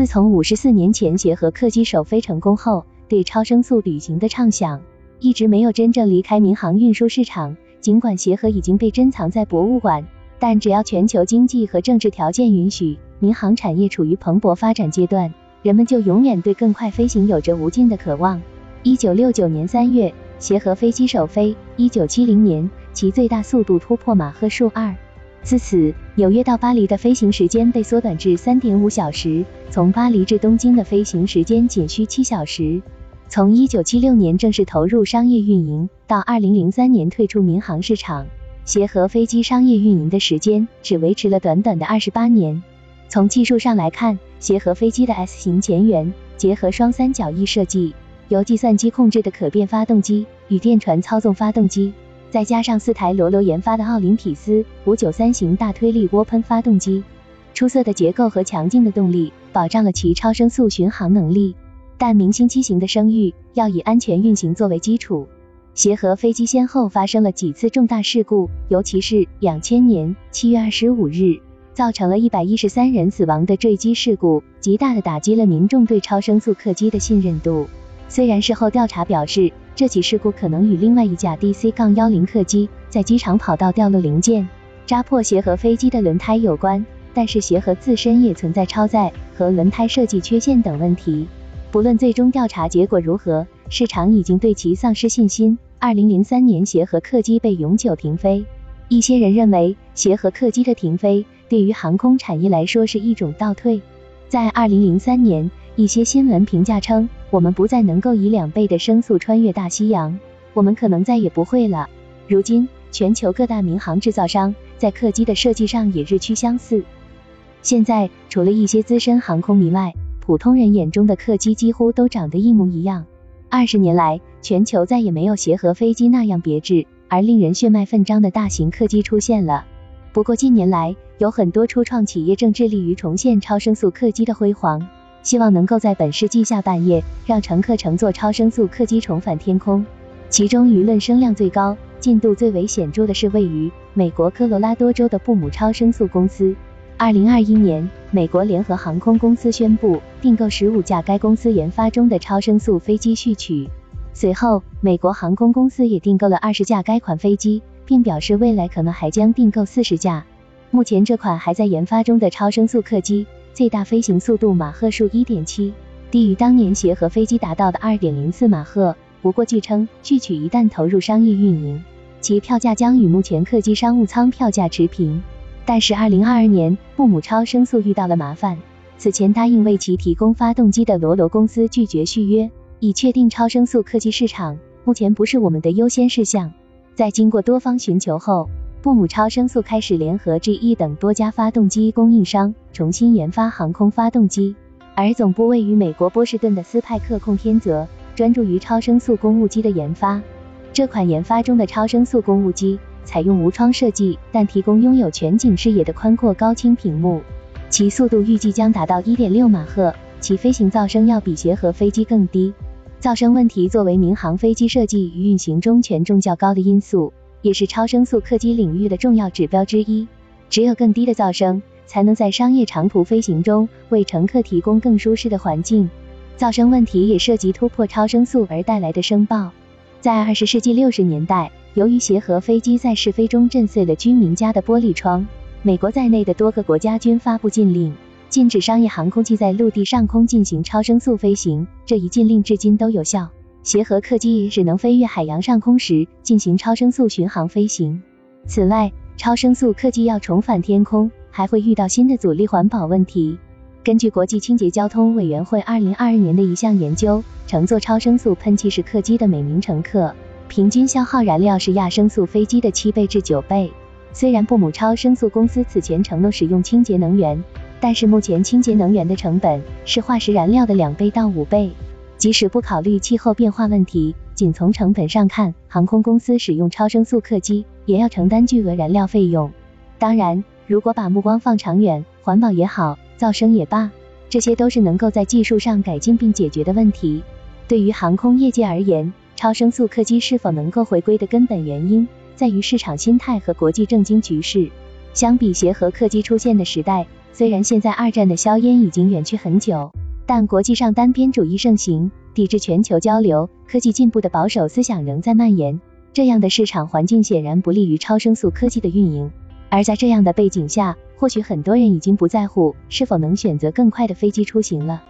自从五十四年前协和客机首飞成功后，对超声速旅行的畅想一直没有真正离开民航运输市场。尽管协和已经被珍藏在博物馆，但只要全球经济和政治条件允许，民航产业处于蓬勃发展阶段，人们就永远对更快飞行有着无尽的渴望。一九六九年三月，协和飞机首飞；一九七零年，其最大速度突破马赫数二。自此，纽约到巴黎的飞行时间被缩短至三点五小时，从巴黎至东京的飞行时间仅需七小时。从一九七六年正式投入商业运营，到二零零三年退出民航市场，协和飞机商业运营的时间只维持了短短的二十八年。从技术上来看，协和飞机的 S 型前缘结合双三角翼设计，由计算机控制的可变发动机与电传操纵发动机。再加上四台罗罗研发的奥林匹斯五九三型大推力涡喷发动机，出色的结构和强劲的动力保障了其超声速巡航能力。但明星机型的声誉要以安全运行作为基础，协和飞机先后发生了几次重大事故，尤其是两千年七月二十五日，造成了一百一十三人死亡的坠机事故，极大的打击了民众对超声速客机的信任度。虽然事后调查表示，这起事故可能与另外一架 DC- 杠幺零客机在机场跑道掉落零件扎破协和飞机的轮胎有关，但是协和自身也存在超载和轮胎设计缺陷等问题。不论最终调查结果如何，市场已经对其丧失信心。二零零三年，协和客机被永久停飞。一些人认为，协和客机的停飞对于航空产业来说是一种倒退。在二零零三年。一些新闻评价称，我们不再能够以两倍的声速穿越大西洋，我们可能再也不会了。如今，全球各大民航制造商在客机的设计上也日趋相似。现在，除了一些资深航空迷外，普通人眼中的客机几乎都长得一模一样。二十年来，全球再也没有协和飞机那样别致而令人血脉奋张的大型客机出现了。不过，近年来有很多初创企业正致力于重现超声速客机的辉煌。希望能够在本世纪下半叶让乘客乘坐超声速客机重返天空。其中舆论声量最高、进度最为显著的是位于美国科罗拉多州的布姆超声速公司。二零二一年，美国联合航空公司宣布订购十五架该公司研发中的超声速飞机序曲。随后，美国航空公司也订购了二十架该款飞机，并表示未来可能还将订购四十架。目前，这款还在研发中的超声速客机。最大飞行速度马赫数一点七，低于当年协和飞机达到的二点零四马赫。不过据称，巨曲一旦投入商业运营，其票价将与目前客机商务舱票价持平。但是二零二二年，布姆超声速遇到了麻烦。此前答应为其提供发动机的罗罗公司拒绝续约，已确定超声速客机市场目前不是我们的优先事项。在经过多方寻求后，布姆超声速开始联合 GE 等多家发动机供应商重新研发航空发动机，而总部位于美国波士顿的斯派克控天则专注于超声速公务机的研发。这款研发中的超声速公务机采用无窗设计，但提供拥有全景视野的宽阔高清屏幕，其速度预计将达到1.6马赫，其飞行噪声要比协和飞机更低。噪声问题作为民航飞机设计与运行中权重较高的因素。也是超声速客机领域的重要指标之一。只有更低的噪声，才能在商业长途飞行中为乘客提供更舒适的环境。噪声问题也涉及突破超声速而带来的声爆。在二十世纪六十年代，由于协和飞机在试飞中震碎了居民家的玻璃窗，美国在内的多个国家均发布禁令，禁止商业航空器在陆地上空进行超声速飞行。这一禁令至今都有效。协和客机只能飞越海洋上空时进行超声速巡航飞行。此外，超声速客机要重返天空，还会遇到新的阻力环保问题。根据国际清洁交通委员会二零二二年的一项研究，乘坐超声速喷气式客机的每名乘客，平均消耗燃料是亚声速飞机的七倍至九倍。虽然布姆超声速公司此前承诺使用清洁能源，但是目前清洁能源的成本是化石燃料的两倍到五倍。即使不考虑气候变化问题，仅从成本上看，航空公司使用超声速客机也要承担巨额燃料费用。当然，如果把目光放长远，环保也好，噪声也罢，这些都是能够在技术上改进并解决的问题。对于航空业界而言，超声速客机是否能够回归的根本原因，在于市场心态和国际政经局势。相比协和客机出现的时代，虽然现在二战的硝烟已经远去很久，但国际上单边主义盛行，抵制全球交流、科技进步的保守思想仍在蔓延。这样的市场环境显然不利于超声速科技的运营。而在这样的背景下，或许很多人已经不在乎是否能选择更快的飞机出行了。